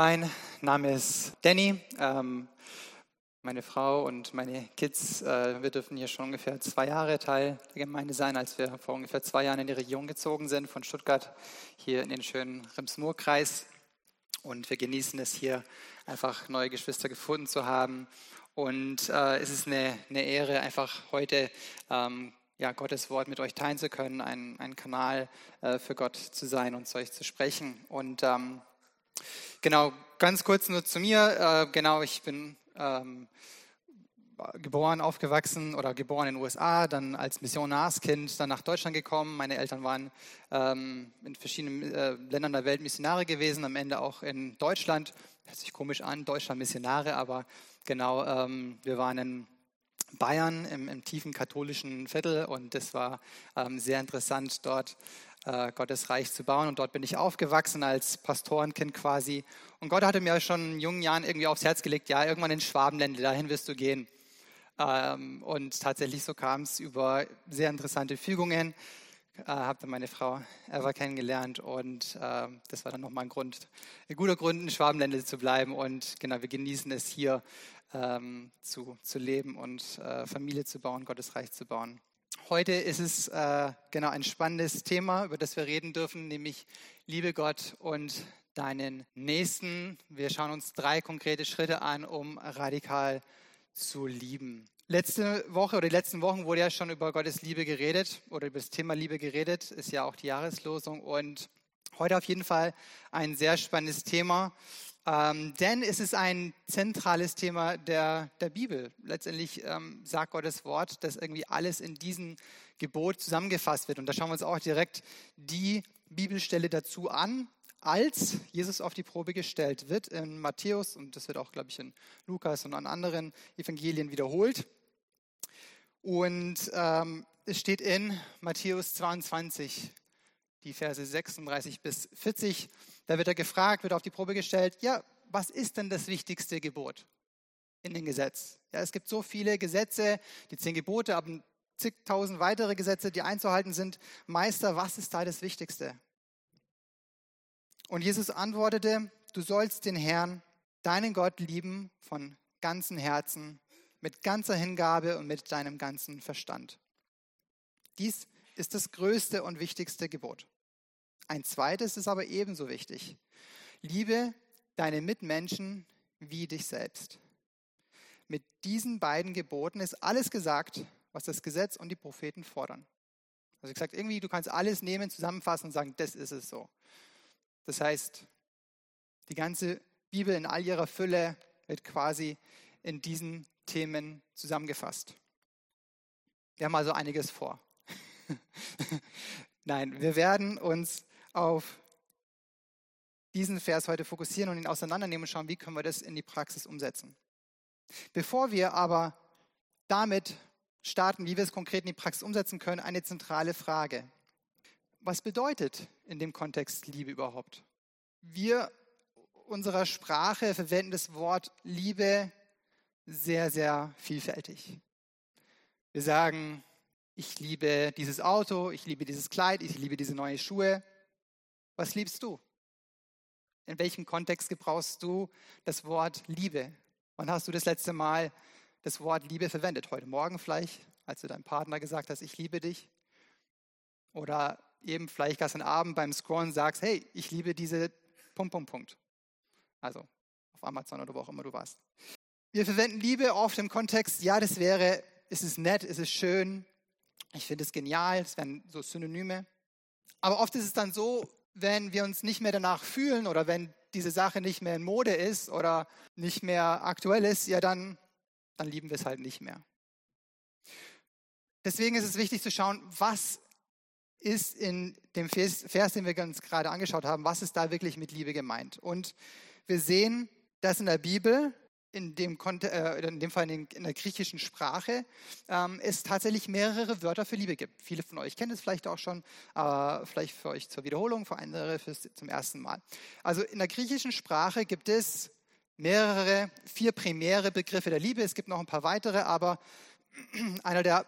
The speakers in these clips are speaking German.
Mein Name ist Danny. Ähm, meine Frau und meine Kids, äh, wir dürfen hier schon ungefähr zwei Jahre Teil der Gemeinde sein, als wir vor ungefähr zwei Jahren in die Region gezogen sind, von Stuttgart hier in den schönen Rems-Murr-Kreis. Und wir genießen es hier, einfach neue Geschwister gefunden zu haben. Und äh, es ist eine, eine, Ehre, einfach heute ähm, ja, Gottes Wort mit euch teilen zu können, ein, ein Kanal äh, für Gott zu sein und zu euch zu sprechen. Und ähm, genau, ganz kurz nur zu mir. Äh, genau, ich bin ähm, geboren, aufgewachsen oder geboren in den USA, dann als Missionarskind dann nach Deutschland gekommen. Meine Eltern waren ähm, in verschiedenen äh, Ländern der Welt Missionare gewesen, am Ende auch in Deutschland. Hört sich komisch an, Deutschland Missionare, aber genau, ähm, wir waren in Bayern im, im, tiefen katholischen Viertel und das war ähm, sehr interessant, dort äh, Gottes Reich zu bauen. Und dort bin ich aufgewachsen als Pastorenkind quasi. Und Gott hatte mir schon in jungen Jahren irgendwie aufs Herz gelegt, ja, irgendwann in Schwabenländle, dahin wirst du gehen. Ähm, und tatsächlich so kam es über sehr interessante Fügungen. Äh, habe dann meine Frau Eva kennengelernt und äh, das war dann nochmal ein Grund, ein guter Grund, in Schwabenländle zu bleiben. Und genau, wir genießen es hier ähm, zu, zu leben und äh, Familie zu bauen, Gottes Reich zu bauen. Heute ist es äh, genau ein spannendes Thema, über das wir reden dürfen, nämlich Liebe Gott und deinen Nächsten. Wir schauen uns drei konkrete Schritte an, um radikal zu lieben. Letzte Woche oder die letzten Wochen wurde ja schon über Gottes Liebe geredet oder über das Thema Liebe geredet, ist ja auch die Jahreslosung und heute auf jeden Fall ein sehr spannendes Thema. Ähm, denn es ist ein zentrales Thema der, der Bibel. Letztendlich ähm, sagt Gottes Wort, dass irgendwie alles in diesem Gebot zusammengefasst wird. Und da schauen wir uns auch direkt die Bibelstelle dazu an, als Jesus auf die Probe gestellt wird in Matthäus und das wird auch, glaube ich, in Lukas und an anderen Evangelien wiederholt. Und ähm, es steht in Matthäus 22, die Verse 36 bis 40. Da wird er gefragt, wird auf die Probe gestellt, ja, was ist denn das wichtigste Gebot in dem Gesetz? Ja, es gibt so viele Gesetze, die zehn Gebote, aber zigtausend weitere Gesetze, die einzuhalten sind. Meister, was ist da das Wichtigste? Und Jesus antwortete, du sollst den Herrn, deinen Gott lieben von ganzem Herzen, mit ganzer Hingabe und mit deinem ganzen Verstand. Dies ist das größte und wichtigste Gebot. Ein zweites ist aber ebenso wichtig. Liebe deine Mitmenschen wie dich selbst. Mit diesen beiden Geboten ist alles gesagt, was das Gesetz und die Propheten fordern. Also gesagt, irgendwie, du kannst alles nehmen, zusammenfassen und sagen, das ist es so. Das heißt, die ganze Bibel in all ihrer Fülle wird quasi in diesen Themen zusammengefasst. Wir haben also einiges vor. Nein, wir werden uns auf diesen Vers heute fokussieren und ihn auseinandernehmen und schauen, wie können wir das in die Praxis umsetzen. Bevor wir aber damit starten, wie wir es konkret in die Praxis umsetzen können, eine zentrale Frage. Was bedeutet in dem Kontext Liebe überhaupt? Wir unserer Sprache verwenden das Wort Liebe sehr, sehr vielfältig. Wir sagen, ich liebe dieses Auto, ich liebe dieses Kleid, ich liebe diese neuen Schuhe. Was liebst du? In welchem Kontext gebrauchst du das Wort Liebe? Wann hast du das letzte Mal das Wort Liebe verwendet? Heute Morgen vielleicht, als du deinem Partner gesagt hast, ich liebe dich? Oder eben vielleicht gestern Abend beim Scrollen sagst, hey, ich liebe diese Punkt, Punkt, Punkt. Also auf Amazon oder wo auch immer du warst. Wir verwenden Liebe oft im Kontext, ja, das wäre, ist es nett, ist es schön, ich finde es genial, das wären so Synonyme. Aber oft ist es dann so, wenn wir uns nicht mehr danach fühlen oder wenn diese Sache nicht mehr in Mode ist oder nicht mehr aktuell ist, ja, dann, dann lieben wir es halt nicht mehr. Deswegen ist es wichtig zu schauen, was ist in dem Vers, Vers, den wir uns gerade angeschaut haben, was ist da wirklich mit Liebe gemeint? Und wir sehen, dass in der Bibel in dem, äh, in dem Fall in, der griechischen Sprache, ähm, es tatsächlich mehrere Wörter für Liebe gibt. Viele von euch kennen es vielleicht auch schon, aber vielleicht für euch zur Wiederholung, für andere fürs, zum ersten Mal. Also in der griechischen Sprache gibt es mehrere, vier primäre Begriffe der Liebe. Es gibt noch ein paar weitere, aber einer der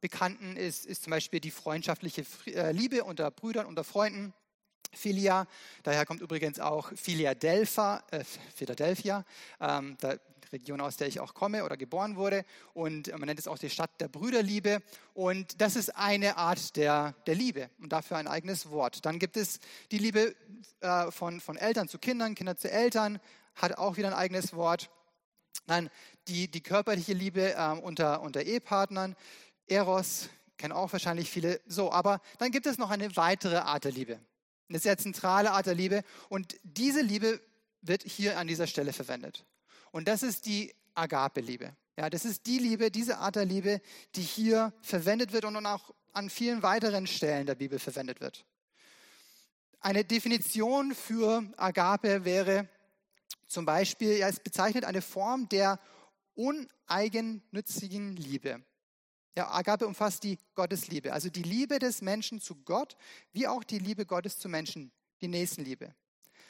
bekannten ist, ist zum Beispiel die freundschaftliche äh, Liebe unter Brüdern, unter Freunden. Philia, daher kommt übrigens auch Philadelphia, äh, Philadelphia ähm, der Region, aus der ich auch komme oder geboren wurde. Und man nennt es auch die Stadt der Brüderliebe. Und das ist eine Art der, der Liebe und dafür ein eigenes Wort. Dann gibt es die Liebe äh, von, von Eltern zu Kindern, Kinder zu Eltern, hat auch wieder ein eigenes Wort. Dann die, die körperliche Liebe äh, unter, unter Ehepartnern, Eros, kennen auch wahrscheinlich viele so. Aber dann gibt es noch eine weitere Art der Liebe. Eine sehr zentrale Art der Liebe. Und diese Liebe wird hier an dieser Stelle verwendet. Und das ist die Agape-Liebe. Ja, das ist die Liebe, diese Art der Liebe, die hier verwendet wird und auch an vielen weiteren Stellen der Bibel verwendet wird. Eine Definition für Agape wäre zum Beispiel, ja, es bezeichnet eine Form der uneigennützigen Liebe. Ja, Agape umfasst die Gottesliebe, also die Liebe des Menschen zu Gott, wie auch die Liebe Gottes zu Menschen, die Nächstenliebe.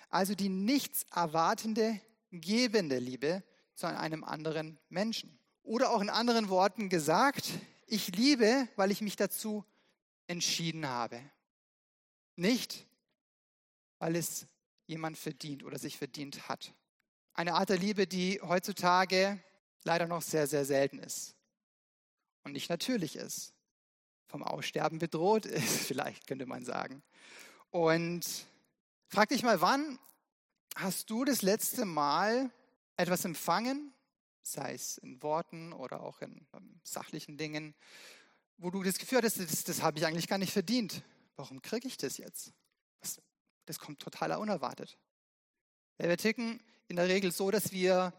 Also die nichts erwartende, gebende Liebe zu einem anderen Menschen. Oder auch in anderen Worten gesagt, ich liebe, weil ich mich dazu entschieden habe. Nicht, weil es jemand verdient oder sich verdient hat. Eine Art der Liebe, die heutzutage leider noch sehr, sehr selten ist und nicht natürlich ist. Vom Aussterben bedroht ist, vielleicht könnte man sagen. Und frag dich mal, wann hast du das letzte Mal etwas empfangen, sei es in Worten oder auch in um, sachlichen Dingen, wo du das Gefühl hattest, das, das habe ich eigentlich gar nicht verdient. Warum kriege ich das jetzt? Das, das kommt total unerwartet. Wir ticken in der Regel so, dass wir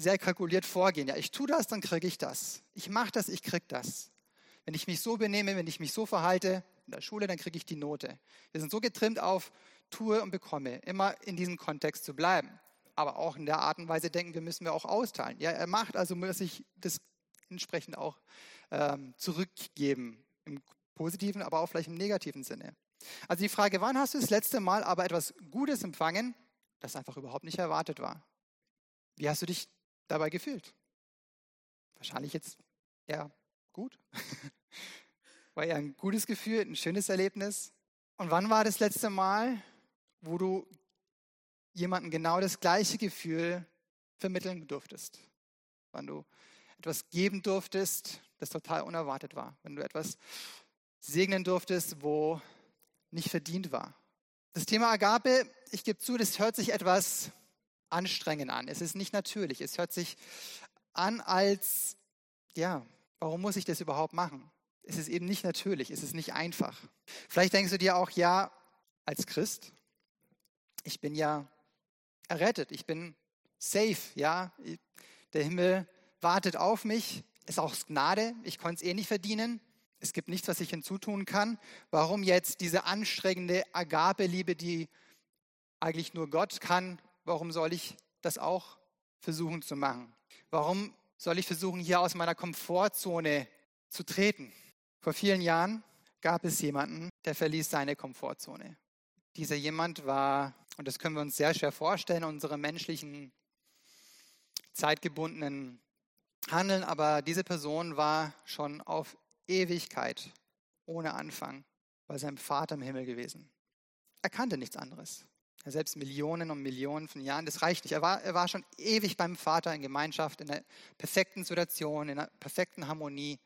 sehr kalkuliert vorgehen. Ja, ich tue das, dann kriege ich das. Ich mache das, ich kriege das. Wenn ich mich so benehme, wenn ich mich so verhalte in der Schule, dann kriege ich die Note. Wir sind so getrimmt auf tue und bekomme, immer in diesem Kontext zu bleiben. Aber auch in der Art und Weise denken wir, müssen wir auch austeilen. Ja, er macht, also muss ich das entsprechend auch ähm, zurückgeben. Im positiven, aber auch vielleicht im negativen Sinne. Also die Frage, wann hast du das letzte Mal aber etwas Gutes empfangen, das einfach überhaupt nicht erwartet war? Wie hast du dich dabei gefühlt? Wahrscheinlich jetzt eher gut. War ja ein gutes Gefühl, ein schönes Erlebnis. Und wann war das letzte Mal, wo du jemandem genau das gleiche Gefühl vermitteln durftest? Wann du etwas geben durftest, das total unerwartet war. Wenn du etwas segnen durftest, wo nicht verdient war. Das Thema Agape, ich gebe zu, das hört sich etwas anstrengend an. Es ist nicht natürlich. Es hört sich an als, ja, warum muss ich das überhaupt machen? Es ist eben nicht natürlich, es ist nicht einfach. Vielleicht denkst du dir auch, ja, als Christ, ich bin ja errettet, ich bin safe, ja, der Himmel wartet auf mich, ist auch Gnade, ich konnte es eh nicht verdienen, es gibt nichts, was ich hinzutun kann. Warum jetzt diese anstrengende Agape-Liebe, die eigentlich nur Gott kann, warum soll ich das auch versuchen zu machen? Warum soll ich versuchen, hier aus meiner Komfortzone zu treten? Vor vielen Jahren gab es jemanden, der verließ seine Komfortzone. Dieser jemand war, und das können wir uns sehr schwer vorstellen, unsere menschlichen, zeitgebundenen Handeln, aber diese Person war schon auf Ewigkeit ohne Anfang bei seinem Vater im Himmel gewesen. Er kannte nichts anderes. Selbst Millionen und Millionen von Jahren, das reicht nicht. Er war, er war schon ewig beim Vater in Gemeinschaft, in einer perfekten Situation, in einer perfekten Harmonie.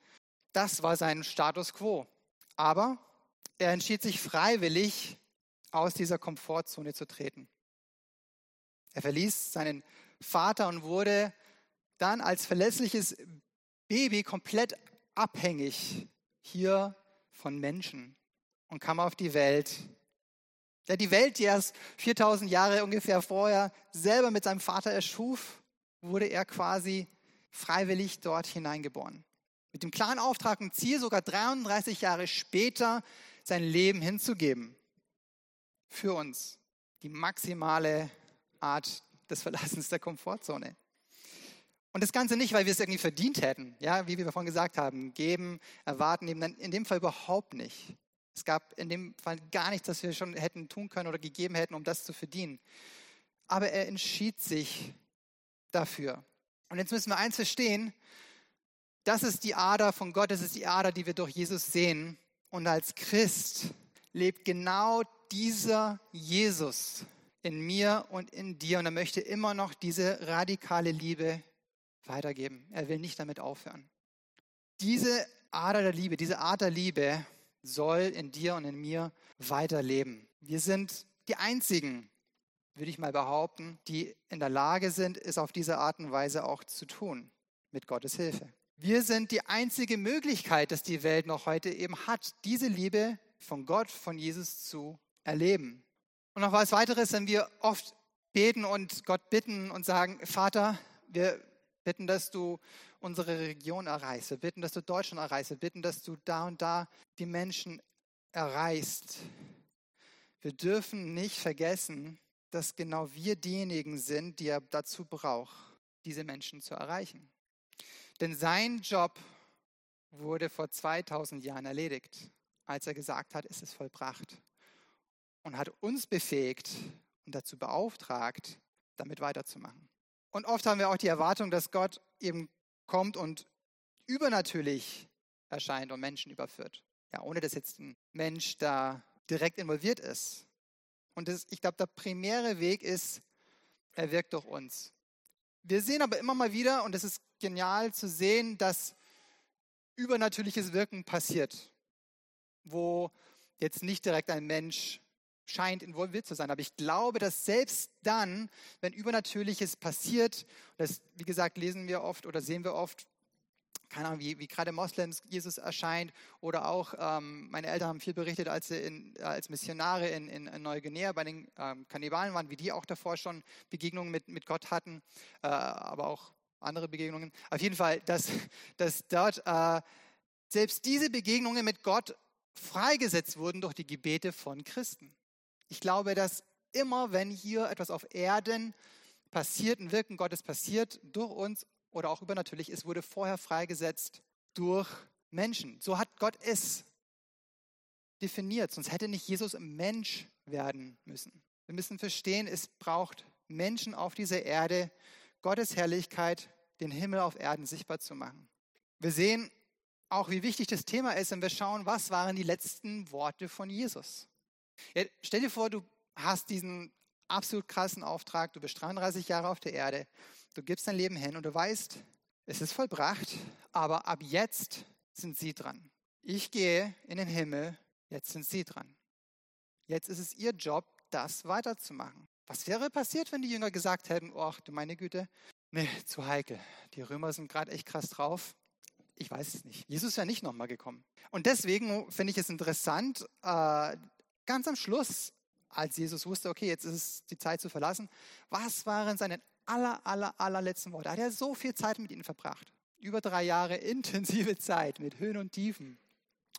Das war sein Status quo. Aber er entschied sich freiwillig, aus dieser Komfortzone zu treten. Er verließ seinen Vater und wurde dann als verlässliches Baby komplett abhängig hier von Menschen und kam auf die Welt der die Welt, die erst 4000 Jahre ungefähr vorher selber mit seinem Vater erschuf, wurde er quasi freiwillig dort hineingeboren. Mit dem klaren Auftrag und Ziel, sogar 33 Jahre später sein Leben hinzugeben. Für uns. Die maximale Art des Verlassens der Komfortzone. Und das Ganze nicht, weil wir es irgendwie verdient hätten, ja, wie wir vorhin gesagt haben, geben, erwarten, eben in dem Fall überhaupt nicht. Es gab in dem Fall gar nichts, das wir schon hätten tun können oder gegeben hätten, um das zu verdienen. Aber er entschied sich dafür. Und jetzt müssen wir eins verstehen, das ist die Ader von Gott, das ist die Ader, die wir durch Jesus sehen. Und als Christ lebt genau dieser Jesus in mir und in dir und er möchte immer noch diese radikale Liebe weitergeben. Er will nicht damit aufhören. Diese Ader der Liebe, diese Art der Liebe soll in dir und in mir weiterleben. Wir sind die Einzigen, würde ich mal behaupten, die in der Lage sind, es auf diese Art und Weise auch zu tun, mit Gottes Hilfe. Wir sind die einzige Möglichkeit, dass die Welt noch heute eben hat, diese Liebe von Gott, von Jesus zu erleben. Und noch was weiteres, wenn wir oft beten und Gott bitten und sagen, Vater, wir bitten, dass du unsere Region erreichst, wir bitten, dass du Deutschland erreichst, wir bitten, dass du da und da die Menschen erreichst. Wir dürfen nicht vergessen, dass genau wir diejenigen sind, die er dazu braucht, diese Menschen zu erreichen. Denn sein Job wurde vor 2000 Jahren erledigt, als er gesagt hat, es ist vollbracht. Und hat uns befähigt und dazu beauftragt, damit weiterzumachen. Und oft haben wir auch die Erwartung, dass Gott eben kommt und übernatürlich erscheint und Menschen überführt. Ja, ohne dass jetzt ein Mensch da direkt involviert ist. Und das, ich glaube, der primäre Weg ist, er wirkt durch uns. Wir sehen aber immer mal wieder, und es ist genial zu sehen, dass übernatürliches Wirken passiert, wo jetzt nicht direkt ein Mensch scheint involviert zu sein. Aber ich glaube, dass selbst dann, wenn Übernatürliches passiert, das, wie gesagt, lesen wir oft oder sehen wir oft, keine Ahnung, wie, wie gerade Moslems Jesus erscheint oder auch, ähm, meine Eltern haben viel berichtet, als sie in, als Missionare in, in, in Neuguinea bei den ähm, Kannibalen waren, wie die auch davor schon Begegnungen mit, mit Gott hatten, äh, aber auch andere Begegnungen. Auf jeden Fall, dass, dass dort äh, selbst diese Begegnungen mit Gott freigesetzt wurden durch die Gebete von Christen. Ich glaube, dass immer, wenn hier etwas auf Erden passiert, ein Wirken Gottes passiert, durch uns oder auch übernatürlich, es wurde vorher freigesetzt durch Menschen. So hat Gott es definiert, sonst hätte nicht Jesus Mensch werden müssen. Wir müssen verstehen, es braucht Menschen auf dieser Erde, Gottes Herrlichkeit, den Himmel auf Erden sichtbar zu machen. Wir sehen auch, wie wichtig das Thema ist, wenn wir schauen, was waren die letzten Worte von Jesus. Ja, stell dir vor, du hast diesen absolut krassen Auftrag, du bist 33 Jahre auf der Erde, du gibst dein Leben hin und du weißt, es ist vollbracht, aber ab jetzt sind sie dran. Ich gehe in den Himmel, jetzt sind sie dran. Jetzt ist es ihr Job, das weiterzumachen. Was wäre passiert, wenn die Jünger gesagt hätten, oh, du meine Güte, nee, zu heikel. Die Römer sind gerade echt krass drauf. Ich weiß es nicht. Jesus ja nicht nochmal gekommen. Und deswegen finde ich es interessant, äh, Ganz am Schluss, als Jesus wusste, okay, jetzt ist es die Zeit zu verlassen, was waren seine aller, aller, allerletzten Worte? Hat er so viel Zeit mit ihnen verbracht? Über drei Jahre intensive Zeit mit Höhen und Tiefen.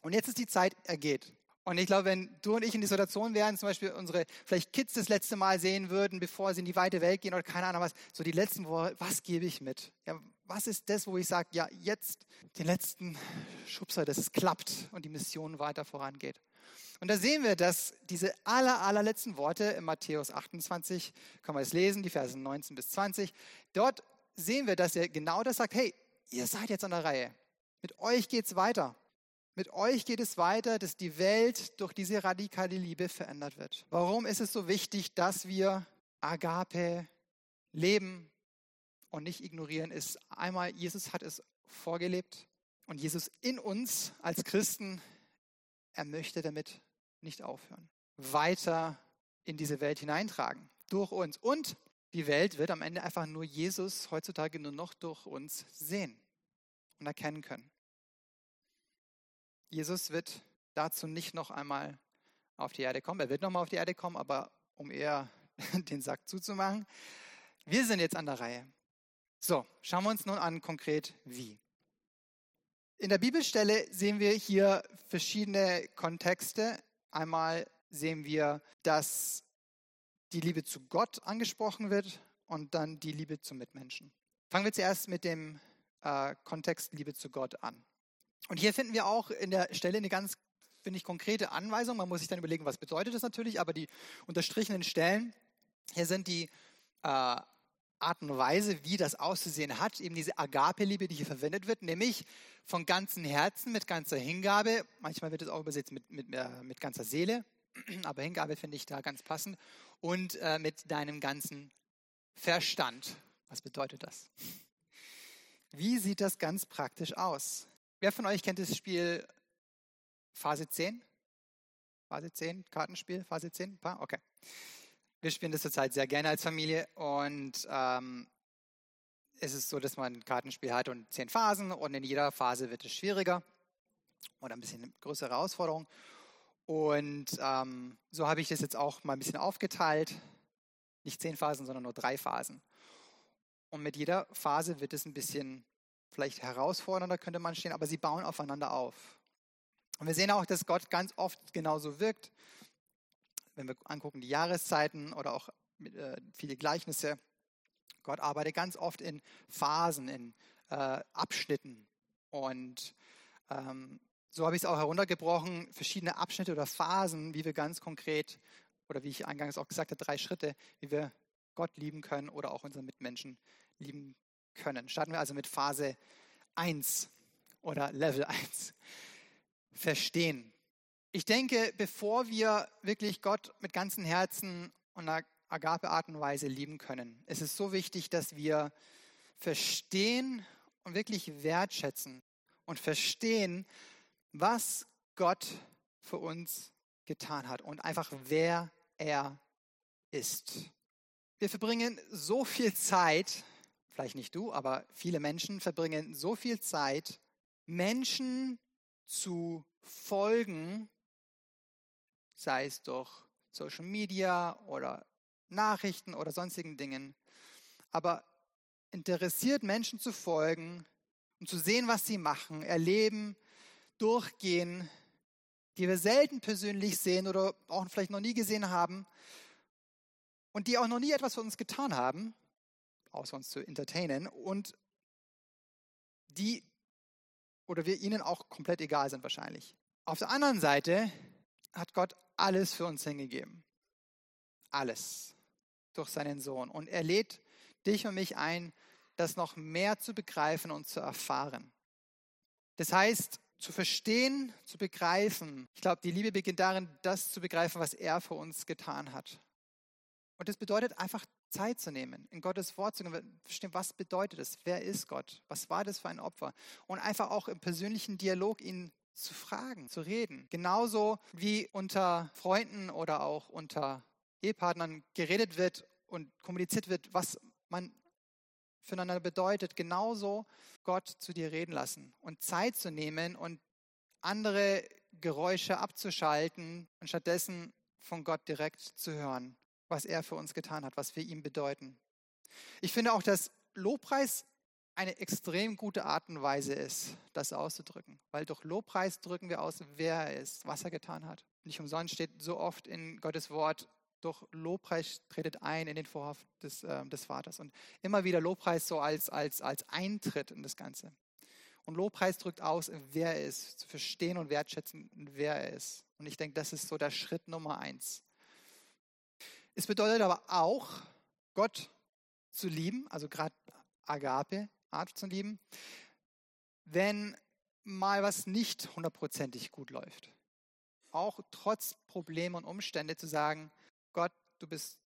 Und jetzt ist die Zeit ergeht. Und ich glaube, wenn du und ich in die Situation wären, zum Beispiel unsere vielleicht Kids das letzte Mal sehen würden, bevor sie in die weite Welt gehen oder keine Ahnung was, so die letzten Worte, was gebe ich mit? Ja, was ist das, wo ich sage, ja, jetzt den letzten Schubser, dass es klappt und die Mission weiter vorangeht? Und da sehen wir, dass diese aller, allerletzten Worte in Matthäus 28, kann man es lesen, die Verse 19 bis 20, dort sehen wir, dass er genau das sagt, hey, ihr seid jetzt an der Reihe. Mit euch geht es weiter. Mit euch geht es weiter, dass die Welt durch diese radikale Liebe verändert wird. Warum ist es so wichtig, dass wir Agape leben und nicht ignorieren? Ist einmal, Jesus hat es vorgelebt und Jesus in uns als Christen, er möchte damit nicht aufhören. Weiter in diese Welt hineintragen, durch uns. Und die Welt wird am Ende einfach nur Jesus heutzutage nur noch durch uns sehen und erkennen können. Jesus wird dazu nicht noch einmal auf die Erde kommen. Er wird noch mal auf die Erde kommen, aber um eher den Sack zuzumachen. Wir sind jetzt an der Reihe. So, schauen wir uns nun an konkret wie. In der Bibelstelle sehen wir hier verschiedene Kontexte, Einmal sehen wir, dass die Liebe zu Gott angesprochen wird und dann die Liebe zum Mitmenschen. Fangen wir zuerst mit dem äh, Kontext Liebe zu Gott an. Und hier finden wir auch in der Stelle eine ganz, finde ich, konkrete Anweisung. Man muss sich dann überlegen, was bedeutet das natürlich, aber die unterstrichenen Stellen, hier sind die äh, Art und Weise, wie das auszusehen hat, eben diese Agape-Liebe, die hier verwendet wird, nämlich von ganzem Herzen, mit ganzer Hingabe, manchmal wird es auch übersetzt mit, mit, äh, mit ganzer Seele, aber Hingabe finde ich da ganz passend. Und äh, mit deinem ganzen Verstand. Was bedeutet das? Wie sieht das ganz praktisch aus? Wer von euch kennt das Spiel Phase 10? Phase 10, Kartenspiel, Phase 10? Okay. Wir spielen das zurzeit sehr gerne als Familie und ähm, es ist so, dass man ein Kartenspiel hat und zehn Phasen und in jeder Phase wird es schwieriger oder ein bisschen größere Herausforderung. Und ähm, so habe ich das jetzt auch mal ein bisschen aufgeteilt. Nicht zehn Phasen, sondern nur drei Phasen. Und mit jeder Phase wird es ein bisschen vielleicht herausfordernder, könnte man stehen, aber sie bauen aufeinander auf. Und wir sehen auch, dass Gott ganz oft genauso wirkt. Wenn wir angucken, die Jahreszeiten oder auch äh, viele Gleichnisse. Gott arbeitet ganz oft in Phasen, in äh, Abschnitten. Und ähm, so habe ich es auch heruntergebrochen, verschiedene Abschnitte oder Phasen, wie wir ganz konkret, oder wie ich eingangs auch gesagt habe, drei Schritte, wie wir Gott lieben können oder auch unsere Mitmenschen lieben können. Starten wir also mit Phase 1 oder Level 1. Verstehen. Ich denke, bevor wir wirklich Gott mit ganzem Herzen und einer Agape-Art und Weise lieben können, ist es so wichtig, dass wir verstehen und wirklich wertschätzen und verstehen, was Gott für uns getan hat und einfach wer er ist. Wir verbringen so viel Zeit, vielleicht nicht du, aber viele Menschen verbringen so viel Zeit, Menschen zu folgen, sei es durch Social Media oder Nachrichten oder sonstigen Dingen. Aber interessiert Menschen zu folgen, um zu sehen, was sie machen, erleben, durchgehen, die wir selten persönlich sehen oder auch vielleicht noch nie gesehen haben und die auch noch nie etwas für uns getan haben, außer uns zu entertainen und die oder wir ihnen auch komplett egal sind wahrscheinlich. Auf der anderen Seite hat Gott alles für uns hingegeben. Alles durch seinen Sohn. Und er lädt dich und mich ein, das noch mehr zu begreifen und zu erfahren. Das heißt, zu verstehen, zu begreifen. Ich glaube, die Liebe beginnt darin, das zu begreifen, was er für uns getan hat. Und das bedeutet einfach Zeit zu nehmen, in Gottes Wort zu verstehen, was bedeutet es, wer ist Gott, was war das für ein Opfer und einfach auch im persönlichen Dialog ihn zu fragen, zu reden. Genauso wie unter Freunden oder auch unter Ehepartnern geredet wird und kommuniziert wird, was man füreinander bedeutet, genauso Gott zu dir reden lassen und Zeit zu nehmen und andere Geräusche abzuschalten und stattdessen von Gott direkt zu hören, was er für uns getan hat, was wir ihm bedeuten. Ich finde auch, dass Lobpreis eine extrem gute Art und Weise ist, das auszudrücken. Weil durch Lobpreis drücken wir aus, wer er ist, was er getan hat. Nicht umsonst steht so oft in Gottes Wort, durch Lobpreis tretet ein in den Vorhof des, äh, des Vaters. Und immer wieder Lobpreis so als, als, als Eintritt in das Ganze. Und Lobpreis drückt aus, wer er ist, zu verstehen und wertschätzen, wer er ist. Und ich denke, das ist so der Schritt Nummer eins. Es bedeutet aber auch, Gott zu lieben, also gerade Agape, Art zu lieben, wenn mal was nicht hundertprozentig gut läuft. Auch trotz Probleme und Umstände zu sagen, Gott, du bist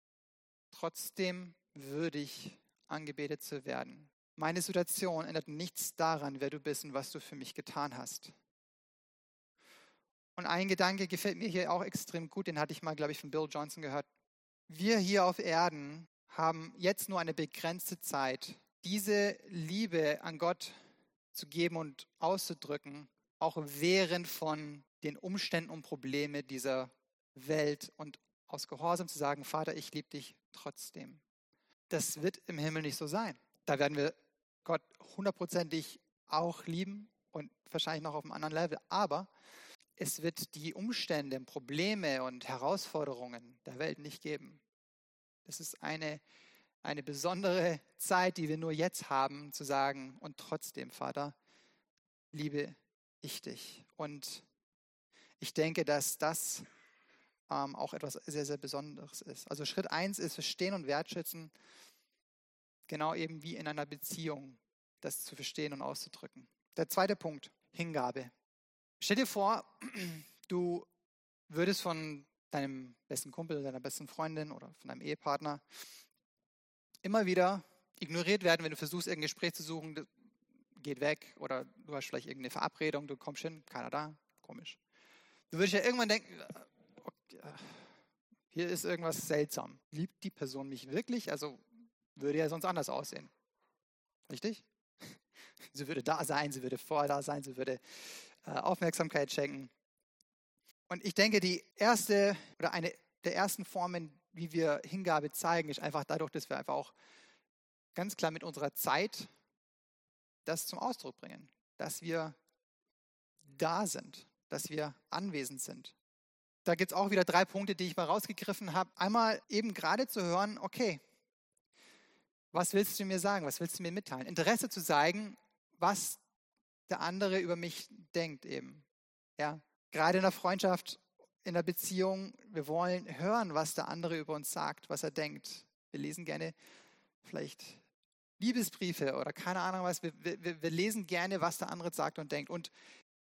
trotzdem würdig, angebetet zu werden. Meine Situation ändert nichts daran, wer du bist und was du für mich getan hast. Und ein Gedanke gefällt mir hier auch extrem gut, den hatte ich mal, glaube ich, von Bill Johnson gehört. Wir hier auf Erden haben jetzt nur eine begrenzte Zeit, diese Liebe an Gott zu geben und auszudrücken, auch während von den Umständen und Problemen dieser Welt und aus Gehorsam zu sagen, Vater, ich liebe dich trotzdem. Das wird im Himmel nicht so sein. Da werden wir Gott hundertprozentig auch lieben und wahrscheinlich noch auf einem anderen Level. Aber es wird die Umstände, Probleme und Herausforderungen der Welt nicht geben. Das ist eine, eine besondere Zeit, die wir nur jetzt haben, zu sagen, und trotzdem, Vater, liebe ich dich. Und ich denke, dass das ähm, auch etwas sehr, sehr Besonderes ist. Also Schritt eins ist verstehen und wertschätzen, genau eben wie in einer Beziehung, das zu verstehen und auszudrücken. Der zweite Punkt, Hingabe. Stell dir vor, du würdest von deinem besten Kumpel, deiner besten Freundin oder von deinem Ehepartner immer wieder ignoriert werden, wenn du versuchst, irgendein Gespräch zu suchen, geht weg oder du hast vielleicht irgendeine Verabredung, du kommst hin, keiner da, komisch. Du würdest ja irgendwann denken, äh, okay, äh, hier ist irgendwas seltsam. Liebt die Person mich wirklich? Also würde ja sonst anders aussehen. Richtig? Sie würde da sein, sie würde vorher da sein, sie würde äh, Aufmerksamkeit schenken. Und ich denke, die erste oder eine der ersten Formen, wie wir Hingabe zeigen, ist einfach dadurch, dass wir einfach auch ganz klar mit unserer Zeit das zum Ausdruck bringen, dass wir da sind, dass wir anwesend sind. Da gibt es auch wieder drei Punkte, die ich mal rausgegriffen habe. Einmal eben gerade zu hören, okay, was willst du mir sagen? Was willst du mir mitteilen? Interesse zu zeigen, was der andere über mich denkt eben. Ja, gerade in der Freundschaft, in der Beziehung, wir wollen hören, was der andere über uns sagt, was er denkt. Wir lesen gerne vielleicht Liebesbriefe oder keine Ahnung was. Wir, wir, wir lesen gerne, was der andere sagt und denkt. Und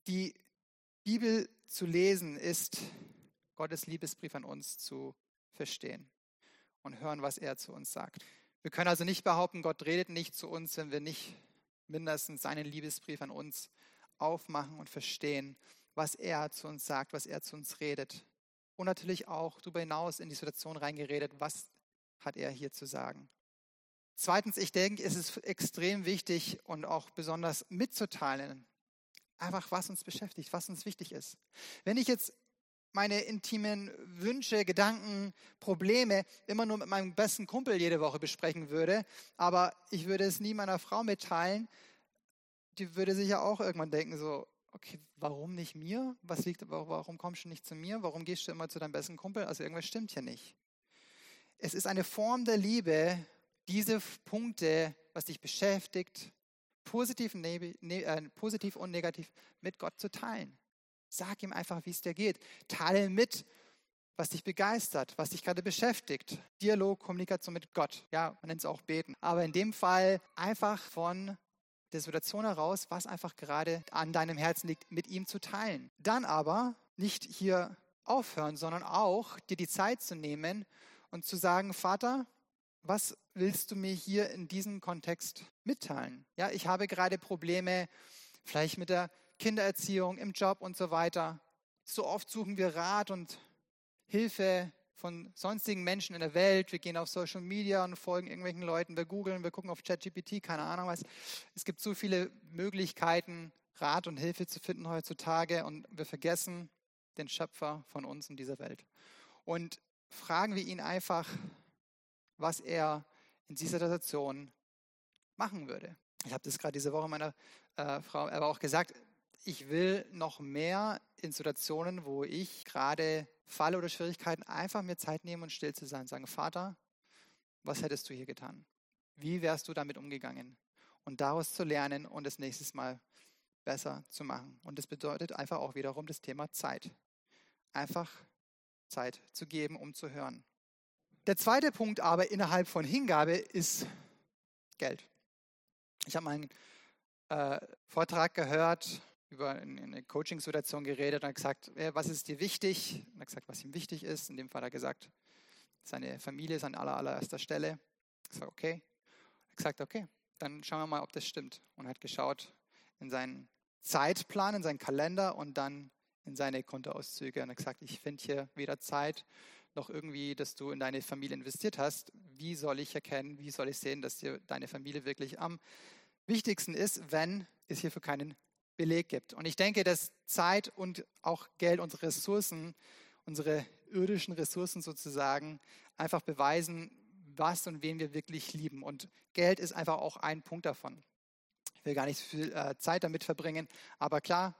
die Bibel zu lesen ist Gottes Liebesbrief an uns zu verstehen und hören, was er zu uns sagt. Wir können also nicht behaupten, Gott redet nicht zu uns, wenn wir nicht mindestens seinen Liebesbrief an uns aufmachen und verstehen, was er zu uns sagt, was er zu uns redet. Und natürlich auch darüber hinaus in die Situation reingeredet, was hat er hier zu sagen. Zweitens, ich denke, es ist extrem wichtig und auch besonders mitzuteilen, einfach was uns beschäftigt, was uns wichtig ist. Wenn ich jetzt meine intimen Wünsche, Gedanken, Probleme immer nur mit meinem besten Kumpel jede Woche besprechen würde, aber ich würde es nie meiner Frau mitteilen, die würde sich ja auch irgendwann denken, so, okay, warum nicht mir? Was liegt, warum kommst du nicht zu mir? Warum gehst du immer zu deinem besten Kumpel? Also irgendwas stimmt hier nicht. Es ist eine Form der Liebe, diese Punkte, was dich beschäftigt, positiv, ne, äh, positiv und negativ mit Gott zu teilen. Sag ihm einfach, wie es dir geht. Teile mit, was dich begeistert, was dich gerade beschäftigt. Dialog, Kommunikation mit Gott. Ja, man nennt es auch Beten. Aber in dem Fall einfach von der Situation heraus, was einfach gerade an deinem Herzen liegt, mit ihm zu teilen. Dann aber nicht hier aufhören, sondern auch dir die Zeit zu nehmen und zu sagen, Vater, was willst du mir hier in diesem Kontext mitteilen? Ja, ich habe gerade Probleme, vielleicht mit der Kindererziehung, im Job und so weiter. So oft suchen wir Rat und Hilfe von sonstigen Menschen in der Welt. Wir gehen auf Social Media und folgen irgendwelchen Leuten. Wir googeln, wir gucken auf ChatGPT, keine Ahnung was. Es gibt so viele Möglichkeiten, Rat und Hilfe zu finden heutzutage und wir vergessen den Schöpfer von uns in dieser Welt. Und fragen wir ihn einfach, was er in dieser Situation machen würde. Ich habe das gerade diese Woche meiner äh, Frau aber auch gesagt, ich will noch mehr in Situationen, wo ich gerade falle oder Schwierigkeiten, einfach mir Zeit nehmen und still zu sein. Sagen, Vater, was hättest du hier getan? Wie wärst du damit umgegangen? Und daraus zu lernen und das nächstes Mal besser zu machen. Und das bedeutet einfach auch wiederum das Thema Zeit. Einfach Zeit zu geben, um zu hören. Der zweite Punkt aber innerhalb von Hingabe ist Geld. Ich habe meinen äh, Vortrag gehört über eine Coaching-Situation geredet und hat gesagt, was ist dir wichtig? Und hat gesagt, was ihm wichtig ist. In dem Fall hat er gesagt, seine Familie ist an aller, allererster Stelle. Ich sage, okay. Er hat gesagt, okay, dann schauen wir mal, ob das stimmt. Und hat geschaut in seinen Zeitplan, in seinen Kalender und dann in seine Kontoauszüge und hat gesagt, ich finde hier weder Zeit noch irgendwie, dass du in deine Familie investiert hast. Wie soll ich erkennen, wie soll ich sehen, dass dir deine Familie wirklich am wichtigsten ist, wenn es hierfür keinen Beleg gibt. Und ich denke, dass Zeit und auch Geld, unsere Ressourcen, unsere irdischen Ressourcen sozusagen, einfach beweisen, was und wen wir wirklich lieben. Und Geld ist einfach auch ein Punkt davon. Ich will gar nicht so viel äh, Zeit damit verbringen, aber klar,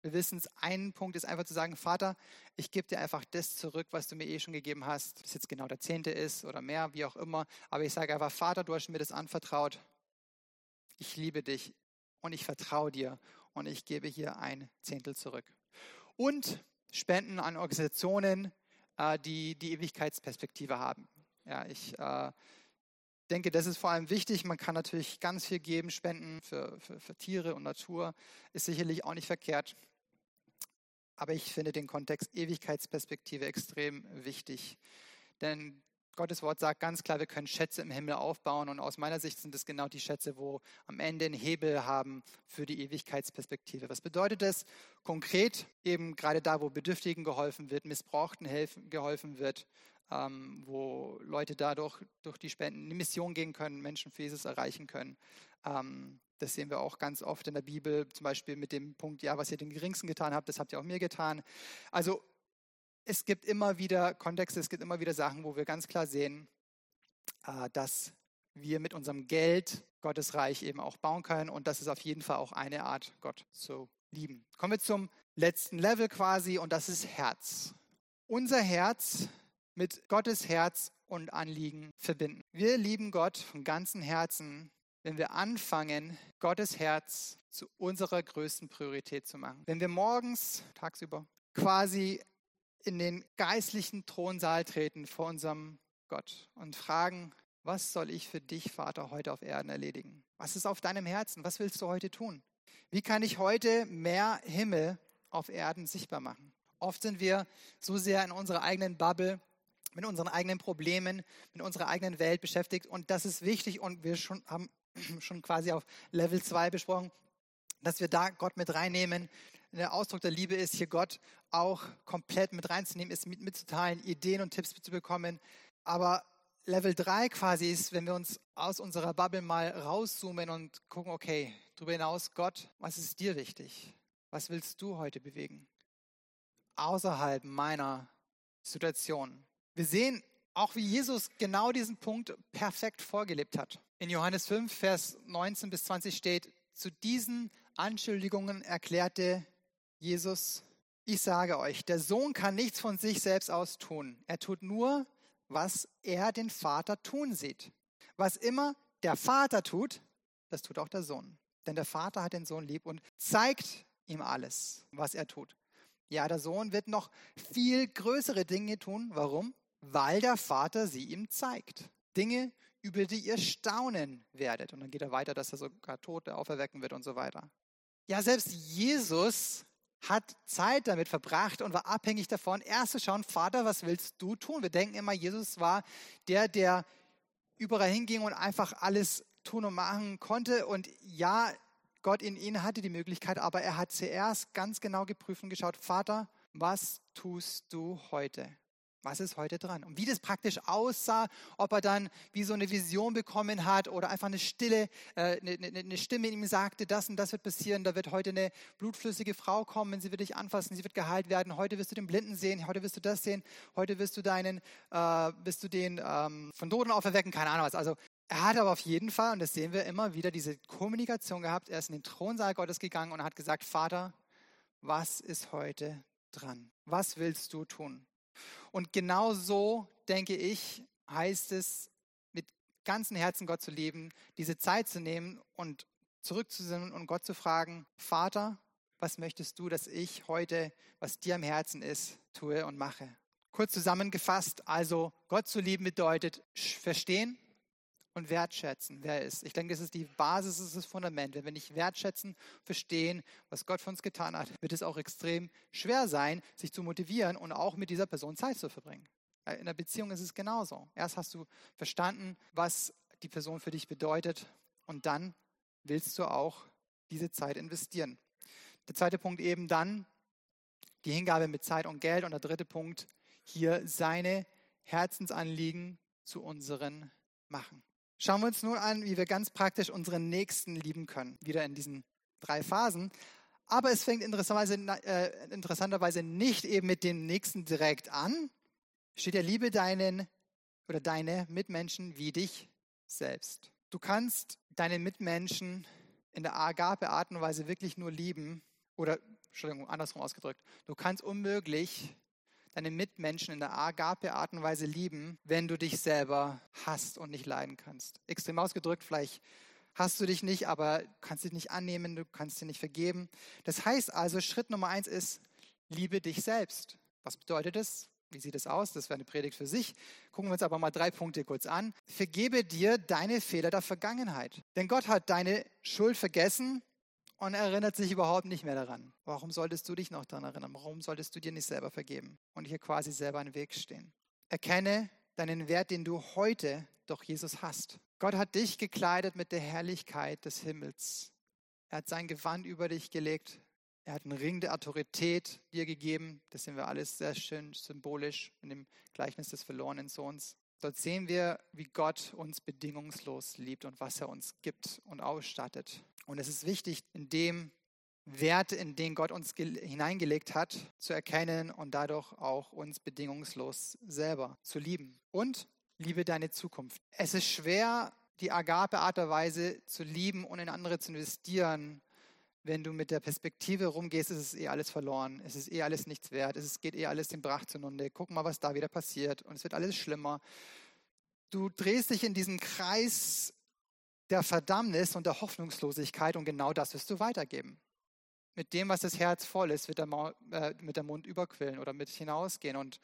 wir wissen es, ein Punkt ist einfach zu sagen, Vater, ich gebe dir einfach das zurück, was du mir eh schon gegeben hast, ob es jetzt genau der Zehnte ist oder mehr, wie auch immer. Aber ich sage einfach, Vater, du hast mir das anvertraut. Ich liebe dich und ich vertraue dir und ich gebe hier ein Zehntel zurück. Und Spenden an Organisationen, äh, die die Ewigkeitsperspektive haben. Ja, ich äh, denke, das ist vor allem wichtig. Man kann natürlich ganz viel geben, Spenden für, für, für Tiere und Natur ist sicherlich auch nicht verkehrt. aber ich finde den Kontext Ewigkeitsperspektive extrem wichtig. Denn Gottes Wort sagt ganz klar, wir können Schätze im Himmel aufbauen und aus meiner Sicht sind es genau die Schätze, wo am Ende einen Hebel haben für die Ewigkeitsperspektive. Was bedeutet das konkret? Eben gerade da, wo Bedürftigen geholfen wird, Missbrauchten helfen, geholfen wird, ähm, wo Leute dadurch durch die Spenden in die Mission gehen können, Menschen für Jesus erreichen können. Ähm, das sehen wir auch ganz oft in der Bibel, zum Beispiel mit dem Punkt, ja, was ihr den Geringsten getan habt, das habt ihr auch mir getan. Also es gibt immer wieder Kontexte, es gibt immer wieder Sachen, wo wir ganz klar sehen, äh, dass wir mit unserem Geld Gottes Reich eben auch bauen können. Und das ist auf jeden Fall auch eine Art, Gott zu lieben. Kommen wir zum letzten Level quasi und das ist Herz. Unser Herz mit Gottes Herz und Anliegen verbinden. Wir lieben Gott von ganzem Herzen, wenn wir anfangen, Gottes Herz zu unserer größten Priorität zu machen. Wenn wir morgens, tagsüber, quasi in den geistlichen Thronsaal treten vor unserem Gott und fragen, was soll ich für dich, Vater, heute auf Erden erledigen? Was ist auf deinem Herzen? Was willst du heute tun? Wie kann ich heute mehr Himmel auf Erden sichtbar machen? Oft sind wir so sehr in unserer eigenen Bubble, mit unseren eigenen Problemen, mit unserer eigenen Welt beschäftigt. Und das ist wichtig und wir schon, haben schon quasi auf Level 2 besprochen, dass wir da Gott mit reinnehmen, der Ausdruck der Liebe ist, hier Gott auch komplett mit reinzunehmen, ist mit, mitzuteilen, Ideen und Tipps zu bekommen. Aber Level 3 quasi ist, wenn wir uns aus unserer Bubble mal rauszoomen und gucken, okay, darüber hinaus, Gott, was ist dir wichtig? Was willst du heute bewegen? Außerhalb meiner Situation. Wir sehen auch, wie Jesus genau diesen Punkt perfekt vorgelebt hat. In Johannes 5, Vers 19 bis 20 steht, zu diesen Anschuldigungen erklärte Jesus, ich sage euch, der Sohn kann nichts von sich selbst aus tun. Er tut nur, was er den Vater tun sieht. Was immer der Vater tut, das tut auch der Sohn. Denn der Vater hat den Sohn lieb und zeigt ihm alles, was er tut. Ja, der Sohn wird noch viel größere Dinge tun. Warum? Weil der Vater sie ihm zeigt. Dinge, über die ihr staunen werdet. Und dann geht er weiter, dass er sogar Tote auferwecken wird und so weiter. Ja, selbst Jesus hat Zeit damit verbracht und war abhängig davon, erst zu schauen, Vater, was willst du tun? Wir denken immer, Jesus war der, der überall hinging und einfach alles tun und machen konnte. Und ja, Gott in ihn hatte die Möglichkeit, aber er hat zuerst ganz genau geprüft und geschaut, Vater, was tust du heute? Was ist heute dran? Und wie das praktisch aussah, ob er dann wie so eine Vision bekommen hat oder einfach eine Stille, äh, eine, eine, eine, Stimme ihm sagte, das und das wird passieren, da wird heute eine blutflüssige Frau kommen, sie wird dich anfassen, sie wird geheilt werden, heute wirst du den Blinden sehen, heute wirst du das sehen, heute wirst du deinen, äh, wirst du den ähm, von Toten auferwecken, keine Ahnung was. Also er hat aber auf jeden Fall, und das sehen wir immer wieder, diese Kommunikation gehabt, er ist in den Thronsaal Gottes gegangen und hat gesagt, Vater, was ist heute dran? Was willst du tun? Und genau so, denke ich, heißt es, mit ganzem Herzen Gott zu lieben, diese Zeit zu nehmen und zurückzusinnen und Gott zu fragen, Vater, was möchtest du, dass ich heute, was dir am Herzen ist, tue und mache? Kurz zusammengefasst, also Gott zu lieben bedeutet verstehen, und wertschätzen, wer er ist. Ich denke, das ist die Basis, das ist das Fundament. Wenn wir nicht wertschätzen, verstehen, was Gott für uns getan hat, wird es auch extrem schwer sein, sich zu motivieren und auch mit dieser Person Zeit zu verbringen. In einer Beziehung ist es genauso. Erst hast du verstanden, was die Person für dich bedeutet und dann willst du auch diese Zeit investieren. Der zweite Punkt eben dann die Hingabe mit Zeit und Geld und der dritte Punkt hier seine Herzensanliegen zu unseren machen. Schauen wir uns nun an, wie wir ganz praktisch unseren Nächsten lieben können. Wieder in diesen drei Phasen. Aber es fängt interessanterweise, äh, nicht eben mit dem Nächsten direkt an. Steht ja, liebe deinen oder deine Mitmenschen wie dich selbst. Du kannst deine Mitmenschen in der Agape Art und Weise wirklich nur lieben, oder, Entschuldigung, andersrum ausgedrückt, du kannst unmöglich deine Mitmenschen in der agape Art und Weise lieben, wenn du dich selber hast und nicht leiden kannst. Extrem ausgedrückt, vielleicht hast du dich nicht, aber kannst dich nicht annehmen, du kannst dir nicht vergeben. Das heißt also, Schritt Nummer eins ist, liebe dich selbst. Was bedeutet das? Wie sieht es aus? Das wäre eine Predigt für sich. Gucken wir uns aber mal drei Punkte kurz an. Vergebe dir deine Fehler der Vergangenheit. Denn Gott hat deine Schuld vergessen und erinnert sich überhaupt nicht mehr daran. Warum solltest du dich noch daran erinnern? Warum solltest du dir nicht selber vergeben und hier quasi selber einen Weg stehen? Erkenne deinen Wert, den du heute durch Jesus hast. Gott hat dich gekleidet mit der Herrlichkeit des Himmels. Er hat sein Gewand über dich gelegt. Er hat einen Ring der Autorität dir gegeben. Das sehen wir alles sehr schön symbolisch in dem Gleichnis des verlorenen Sohns. Dort sehen wir, wie Gott uns bedingungslos liebt und was er uns gibt und ausstattet. Und es ist wichtig, in dem Wert, in den Gott uns hineingelegt hat, zu erkennen und dadurch auch uns bedingungslos selber zu lieben. Und liebe deine Zukunft. Es ist schwer, die Agape-Art der Weise zu lieben und in andere zu investieren, wenn du mit der Perspektive rumgehst, ist es eh alles verloren, es ist eh alles nichts wert, es geht eh alles den Brach zugrunde. Guck mal, was da wieder passiert und es wird alles schlimmer. Du drehst dich in diesem Kreis der Verdammnis und der Hoffnungslosigkeit und genau das wirst du weitergeben. Mit dem, was das Herz voll ist, wird der, Maul, äh, mit der Mund überquillen oder mit hinausgehen. Und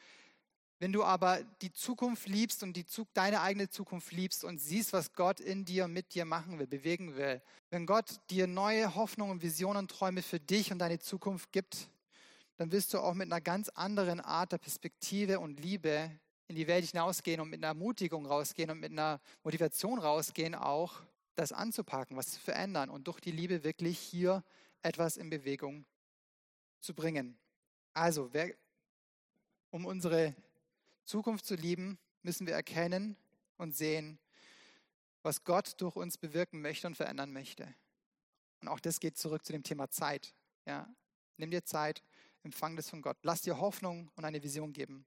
wenn du aber die Zukunft liebst und die, deine eigene Zukunft liebst und siehst, was Gott in dir, mit dir machen will, bewegen will, wenn Gott dir neue Hoffnungen, Visionen, Träume für dich und deine Zukunft gibt, dann wirst du auch mit einer ganz anderen Art der Perspektive und Liebe in die Welt hinausgehen und mit einer Ermutigung rausgehen und mit einer Motivation rausgehen, auch das anzupacken, was zu verändern und durch die Liebe wirklich hier etwas in Bewegung zu bringen. Also, wer, um unsere Zukunft zu lieben, müssen wir erkennen und sehen, was Gott durch uns bewirken möchte und verändern möchte. Und auch das geht zurück zu dem Thema Zeit. Ja, nimm dir Zeit, empfang das von Gott. Lass dir Hoffnung und eine Vision geben.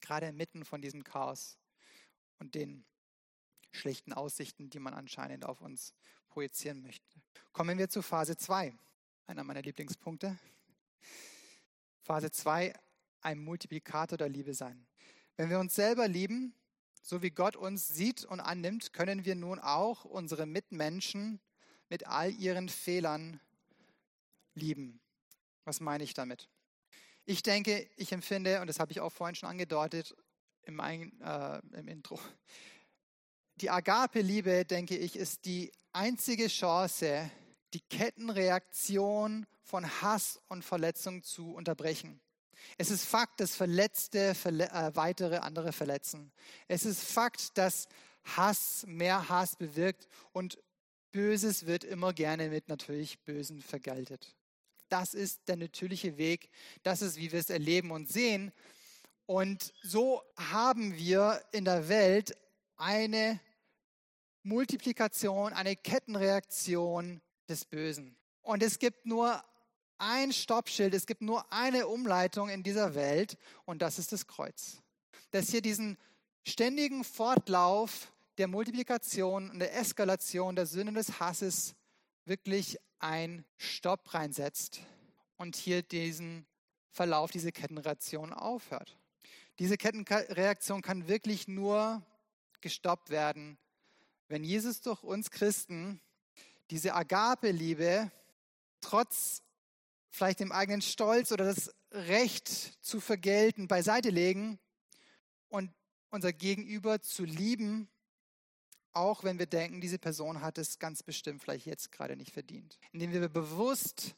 Gerade inmitten von diesem Chaos und den schlechten Aussichten, die man anscheinend auf uns projizieren möchte. Kommen wir zu Phase 2, einer meiner Lieblingspunkte. Phase 2, ein Multiplikator der Liebe sein. Wenn wir uns selber lieben, so wie Gott uns sieht und annimmt, können wir nun auch unsere Mitmenschen mit all ihren Fehlern lieben. Was meine ich damit? Ich denke, ich empfinde, und das habe ich auch vorhin schon angedeutet im, äh, im Intro, die Agape-Liebe, denke ich, ist die einzige Chance, die Kettenreaktion von Hass und Verletzung zu unterbrechen. Es ist Fakt, dass Verletzte verle äh, weitere andere verletzen. Es ist Fakt, dass Hass mehr Hass bewirkt und Böses wird immer gerne mit natürlich Bösen vergeltet. Das ist der natürliche Weg. Das ist, wie wir es erleben und sehen. Und so haben wir in der Welt eine Multiplikation, eine Kettenreaktion des Bösen. Und es gibt nur ein Stoppschild, es gibt nur eine Umleitung in dieser Welt und das ist das Kreuz. Das hier diesen ständigen Fortlauf der Multiplikation und der Eskalation der Sünde des Hasses wirklich ein Stopp reinsetzt und hier diesen Verlauf, diese Kettenreaktion aufhört. Diese Kettenreaktion kann wirklich nur gestoppt werden, wenn Jesus durch uns Christen diese Agape-Liebe trotz vielleicht dem eigenen Stolz oder das Recht zu vergelten beiseite legen und unser Gegenüber zu lieben, auch wenn wir denken, diese Person hat es ganz bestimmt vielleicht jetzt gerade nicht verdient. Indem wir bewusst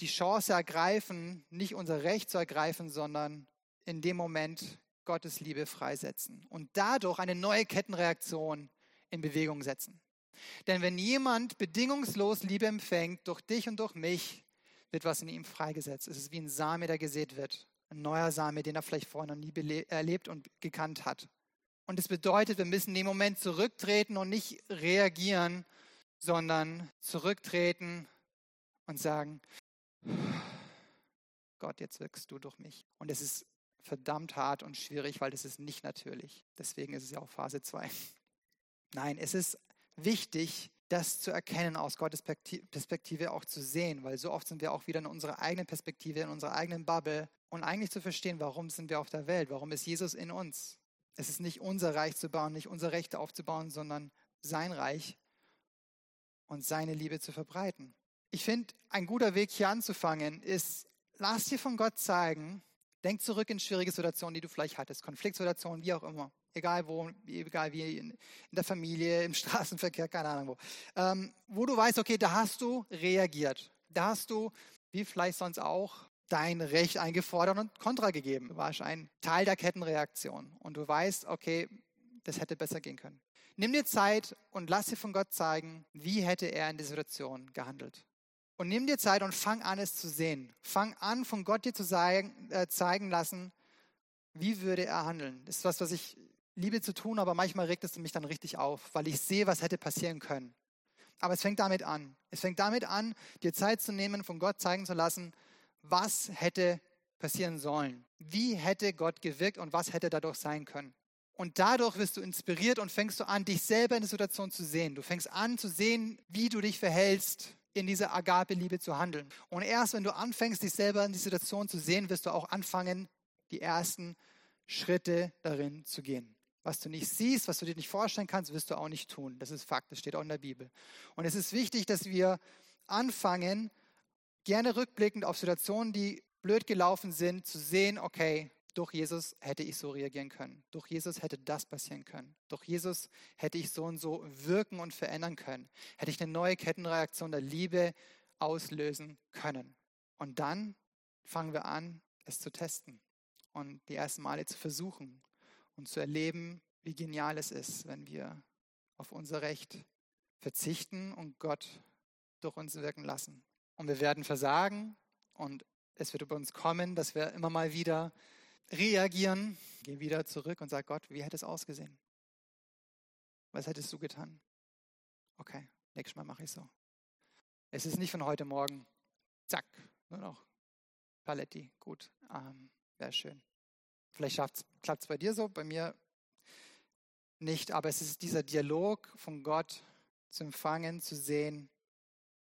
die Chance ergreifen, nicht unser Recht zu ergreifen, sondern in dem Moment Gottes Liebe freisetzen und dadurch eine neue Kettenreaktion in Bewegung setzen. Denn wenn jemand bedingungslos Liebe empfängt durch dich und durch mich, wird was in ihm freigesetzt. Es ist wie ein Same, der gesät wird. Ein neuer Same, den er vielleicht vorher noch nie erlebt und gekannt hat. Und es bedeutet, wir müssen in dem Moment zurücktreten und nicht reagieren, sondern zurücktreten und sagen, Gott, jetzt wirkst du durch mich. Und es ist verdammt hart und schwierig, weil das ist nicht natürlich. Deswegen ist es ja auch Phase 2. Nein, es ist wichtig, das zu erkennen, aus Gottes Perspektive auch zu sehen, weil so oft sind wir auch wieder in unserer eigenen Perspektive, in unserer eigenen Bubble und eigentlich zu verstehen, warum sind wir auf der Welt, warum ist Jesus in uns. Es ist nicht unser Reich zu bauen, nicht unsere Rechte aufzubauen, sondern sein Reich und seine Liebe zu verbreiten. Ich finde, ein guter Weg hier anzufangen ist, lass dir von Gott zeigen, denk zurück in schwierige Situationen, die du vielleicht hattest, Konfliktsituationen, wie auch immer. Egal wo, egal wie, in, der Familie, im Straßenverkehr, keine Ahnung wo, ähm, wo du weißt, okay, da hast du reagiert. Da hast du, wie vielleicht sonst auch, dein Recht eingefordert und Kontra gegeben. Du warst ein Teil der Kettenreaktion und du weißt, okay, das hätte besser gehen können. Nimm dir Zeit und lass dir von Gott zeigen, wie hätte er in der Situation gehandelt. Und nimm dir Zeit und fang an, es zu sehen. Fang an, von Gott dir zu zeigen, äh, zeigen lassen, wie würde er handeln. Das ist was, was ich liebe zu tun, aber manchmal regt es mich dann richtig auf, weil ich sehe, was hätte passieren können. Aber es fängt damit an. Es fängt damit an, dir Zeit zu nehmen, von Gott zeigen zu lassen, was hätte passieren sollen. Wie hätte Gott gewirkt und was hätte dadurch sein können. Und dadurch wirst du inspiriert und fängst du an, dich selber in der Situation zu sehen. Du fängst an zu sehen, wie du dich verhältst, in dieser Agape-Liebe zu handeln. Und erst wenn du anfängst, dich selber in die Situation zu sehen, wirst du auch anfangen, die ersten Schritte darin zu gehen. Was du nicht siehst, was du dir nicht vorstellen kannst, wirst du auch nicht tun. Das ist Fakt, das steht auch in der Bibel. Und es ist wichtig, dass wir anfangen, gerne rückblickend auf Situationen, die blöd gelaufen sind, zu sehen, okay, durch Jesus hätte ich so reagieren können. Durch Jesus hätte das passieren können. Durch Jesus hätte ich so und so wirken und verändern können. Hätte ich eine neue Kettenreaktion der Liebe auslösen können. Und dann fangen wir an, es zu testen und die ersten Male zu versuchen und zu erleben, wie genial es ist, wenn wir auf unser Recht verzichten und Gott durch uns wirken lassen. Und wir werden versagen und es wird über uns kommen, dass wir immer mal wieder reagieren, gehen wieder zurück und sagen, Gott, wie hätte es ausgesehen? Was hättest du getan? Okay, nächstes Mal mache ich so. Es ist nicht von heute Morgen, zack, nur noch Paletti, gut, ähm, wäre schön. Vielleicht klappt es bei dir so, bei mir nicht, aber es ist dieser Dialog von Gott zu empfangen, zu sehen,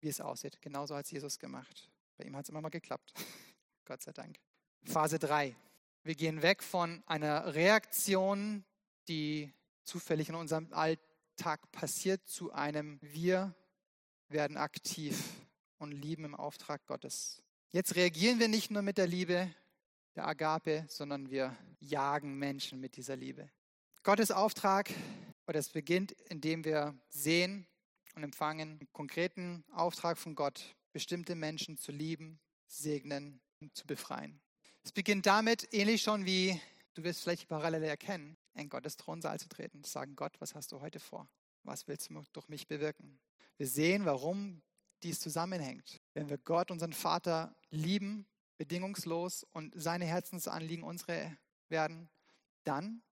wie es aussieht. Genauso hat es Jesus gemacht. Bei ihm hat es immer mal geklappt. Gott sei Dank. Phase 3. Wir gehen weg von einer Reaktion, die zufällig in unserem Alltag passiert, zu einem Wir werden aktiv und lieben im Auftrag Gottes. Jetzt reagieren wir nicht nur mit der Liebe, der Agape, sondern wir jagen Menschen mit dieser Liebe. Gottes Auftrag, oder es beginnt, indem wir sehen und empfangen einen konkreten Auftrag von Gott, bestimmte Menschen zu lieben, segnen und zu befreien. Es beginnt damit, ähnlich schon wie du wirst vielleicht die Parallele erkennen, in Gottes Thronsaal zu treten, zu sagen, Gott, was hast du heute vor? Was willst du durch mich bewirken? Wir sehen, warum dies zusammenhängt. Wenn wir Gott, unseren Vater, lieben, bedingungslos und seine Herzensanliegen unsere werden, dann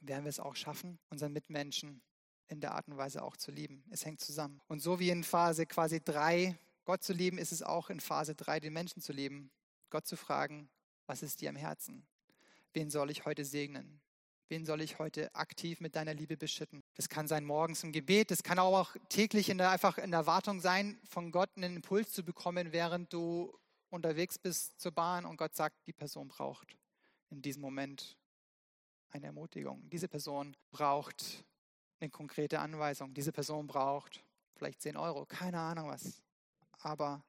werden wir es auch schaffen, unseren Mitmenschen in der Art und Weise auch zu lieben. Es hängt zusammen. Und so wie in Phase quasi drei Gott zu lieben, ist es auch in Phase drei den Menschen zu lieben. Gott zu fragen, was ist dir am Herzen? Wen soll ich heute segnen? Wen soll ich heute aktiv mit deiner Liebe beschütten? Das kann sein morgens im Gebet, das kann auch täglich in der, einfach in der Erwartung sein, von Gott einen Impuls zu bekommen, während du unterwegs bist zur Bahn und Gott sagt, die Person braucht in diesem Moment eine Ermutigung. Diese Person braucht eine konkrete Anweisung. Diese Person braucht vielleicht 10 Euro, keine Ahnung was. Aber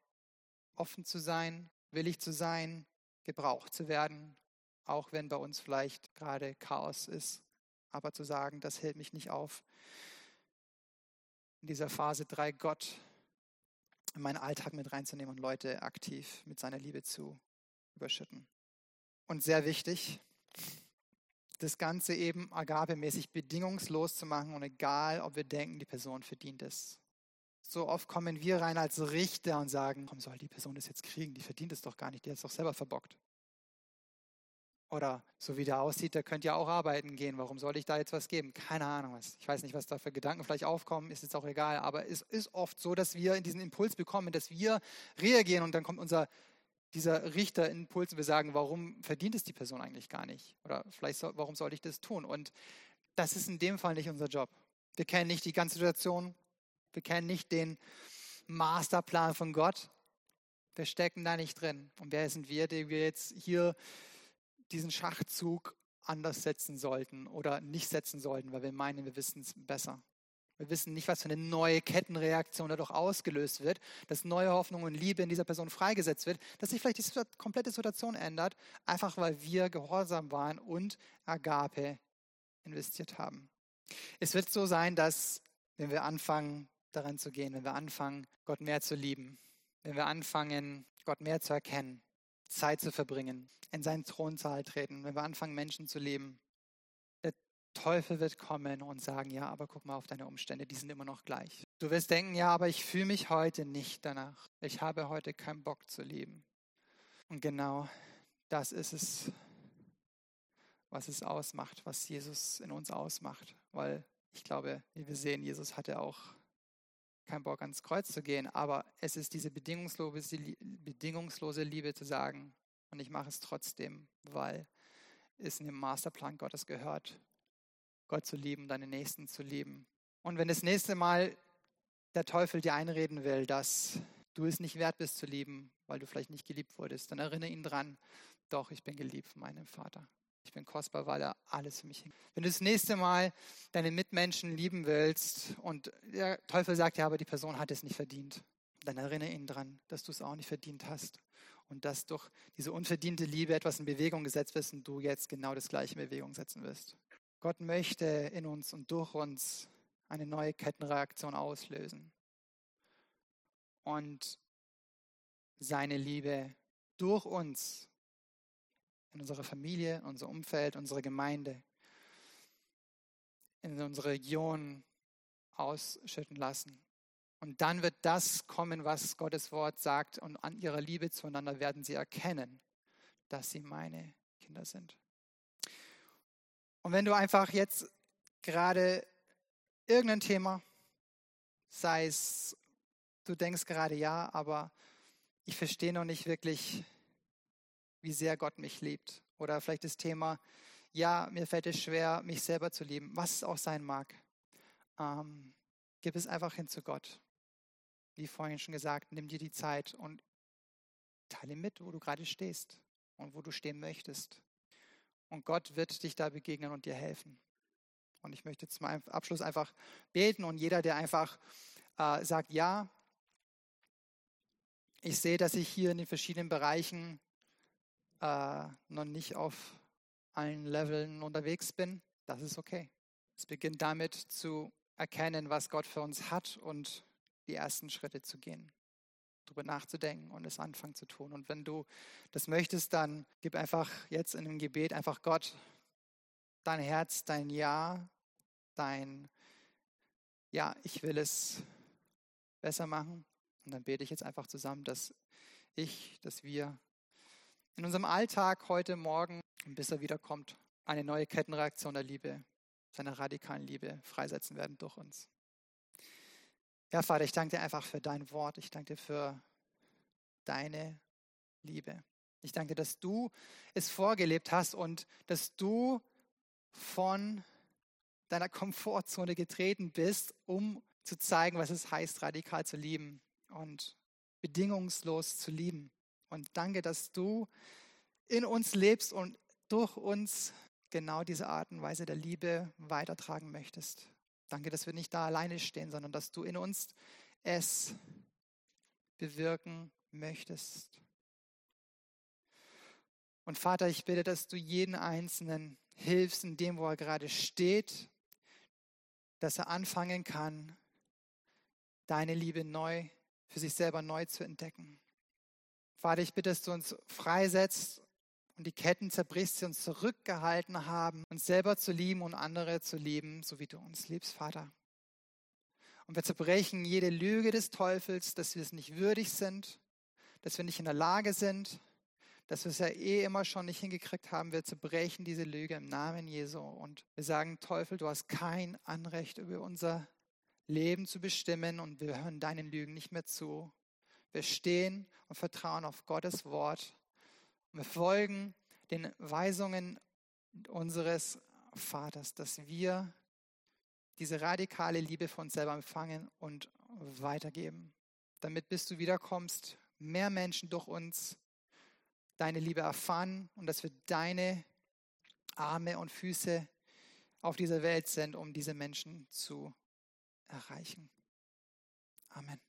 offen zu sein, willig zu sein, gebraucht zu werden, auch wenn bei uns vielleicht gerade Chaos ist. Aber zu sagen, das hält mich nicht auf. In dieser Phase 3 Gott in meinen Alltag mit reinzunehmen und Leute aktiv mit seiner Liebe zu überschütten. Und sehr wichtig, das Ganze eben agapemäßig bedingungslos zu machen und egal, ob wir denken, die Person verdient es. So oft kommen wir rein als Richter und sagen, warum soll die Person das jetzt kriegen? Die verdient es doch gar nicht, die hat es doch selber verbockt. Oder so wie der aussieht, der könnte ja auch arbeiten gehen. Warum soll ich da jetzt was geben? Keine Ahnung was. Ich weiß nicht, was da für Gedanken vielleicht aufkommen, ist jetzt auch egal. Aber es ist oft so, dass wir in diesen Impuls bekommen, dass wir reagieren und dann kommt unser dieser Richterimpuls und wir sagen, warum verdient es die Person eigentlich gar nicht? Oder vielleicht, so, warum sollte ich das tun? Und das ist in dem Fall nicht unser Job. Wir kennen nicht die ganze Situation. Wir kennen nicht den Masterplan von Gott. Wir stecken da nicht drin. Und wer sind wir, die wir jetzt hier diesen Schachzug anders setzen sollten oder nicht setzen sollten, weil wir meinen, wir wissen es besser. Wir wissen nicht, was für eine neue Kettenreaktion dadurch ausgelöst wird, dass neue Hoffnung und Liebe in dieser Person freigesetzt wird, dass sich vielleicht die komplette Situation ändert, einfach weil wir gehorsam waren und Agape investiert haben. Es wird so sein, dass wenn wir anfangen, daran zu gehen, wenn wir anfangen, Gott mehr zu lieben, wenn wir anfangen, Gott mehr zu erkennen, Zeit zu verbringen, in seinen Thronsaal treten, wenn wir anfangen, Menschen zu lieben, der Teufel wird kommen und sagen, ja, aber guck mal auf deine Umstände, die sind immer noch gleich. Du wirst denken, ja, aber ich fühle mich heute nicht danach. Ich habe heute keinen Bock zu leben. Und genau das ist es, was es ausmacht, was Jesus in uns ausmacht. Weil ich glaube, wie wir sehen, Jesus hatte auch keinen Bock ans Kreuz zu gehen, aber es ist diese bedingungslose, bedingungslose Liebe zu sagen, und ich mache es trotzdem, weil es in dem Masterplan Gottes gehört, Gott zu lieben, deine Nächsten zu lieben. Und wenn das nächste Mal der Teufel dir einreden will, dass du es nicht wert bist zu lieben, weil du vielleicht nicht geliebt wurdest, dann erinnere ihn dran, doch, ich bin geliebt von meinem Vater. Ich bin kostbar, weil er alles für mich hängt. Wenn du das nächste Mal deine Mitmenschen lieben willst und der Teufel sagt, ja, aber die Person hat es nicht verdient, dann erinnere ihn daran, dass du es auch nicht verdient hast und dass durch diese unverdiente Liebe etwas in Bewegung gesetzt wird und du jetzt genau das gleiche in Bewegung setzen wirst. Gott möchte in uns und durch uns eine neue Kettenreaktion auslösen und seine Liebe durch uns in unserer Familie, unser Umfeld, unsere Gemeinde, in unsere Region ausschütten lassen. Und dann wird das kommen, was Gottes Wort sagt. Und an ihrer Liebe zueinander werden sie erkennen, dass sie meine Kinder sind. Und wenn du einfach jetzt gerade irgendein Thema, sei es, du denkst gerade ja, aber ich verstehe noch nicht wirklich, wie sehr Gott mich liebt. Oder vielleicht das Thema, ja, mir fällt es schwer, mich selber zu lieben, was es auch sein mag. Ähm, gib es einfach hin zu Gott. Wie vorhin schon gesagt, nimm dir die Zeit und teile mit, wo du gerade stehst und wo du stehen möchtest. Und Gott wird dich da begegnen und dir helfen. Und ich möchte zum Abschluss einfach beten und jeder, der einfach äh, sagt, ja, ich sehe, dass ich hier in den verschiedenen Bereichen äh, noch nicht auf allen Leveln unterwegs bin, das ist okay. Es beginnt damit zu erkennen, was Gott für uns hat und die ersten Schritte zu gehen, darüber nachzudenken und es anfangen zu tun. Und wenn du das möchtest, dann gib einfach jetzt in dem Gebet einfach Gott dein Herz, dein Ja, dein Ja, ich will es besser machen. Und dann bete ich jetzt einfach zusammen, dass ich, dass wir in unserem Alltag heute Morgen, bis er wiederkommt, eine neue Kettenreaktion der Liebe, seiner radikalen Liebe freisetzen werden durch uns. Ja, Vater, ich danke dir einfach für dein Wort. Ich danke dir für deine Liebe. Ich danke dir, dass du es vorgelebt hast und dass du von deiner Komfortzone getreten bist, um zu zeigen, was es heißt, radikal zu lieben und bedingungslos zu lieben. Und danke, dass du in uns lebst und durch uns genau diese Art und Weise der Liebe weitertragen möchtest. Danke, dass wir nicht da alleine stehen, sondern dass du in uns es bewirken möchtest. Und Vater, ich bitte, dass du jeden Einzelnen hilfst in dem, wo er gerade steht, dass er anfangen kann, deine Liebe neu für sich selber neu zu entdecken. Vater, ich bitte, dass du uns freisetzt und die Ketten zerbrichst, die uns zurückgehalten haben, uns selber zu lieben und andere zu lieben, so wie du uns liebst, Vater. Und wir zerbrechen jede Lüge des Teufels, dass wir es nicht würdig sind, dass wir nicht in der Lage sind, dass wir es ja eh immer schon nicht hingekriegt haben. Wir zerbrechen diese Lüge im Namen Jesu und wir sagen, Teufel, du hast kein Anrecht über unser Leben zu bestimmen und wir hören deinen Lügen nicht mehr zu. Wir stehen und vertrauen auf Gottes Wort. Wir folgen den Weisungen unseres Vaters, dass wir diese radikale Liebe von uns selber empfangen und weitergeben. Damit bis du wiederkommst, mehr Menschen durch uns deine Liebe erfahren und dass wir deine Arme und Füße auf dieser Welt sind, um diese Menschen zu erreichen. Amen.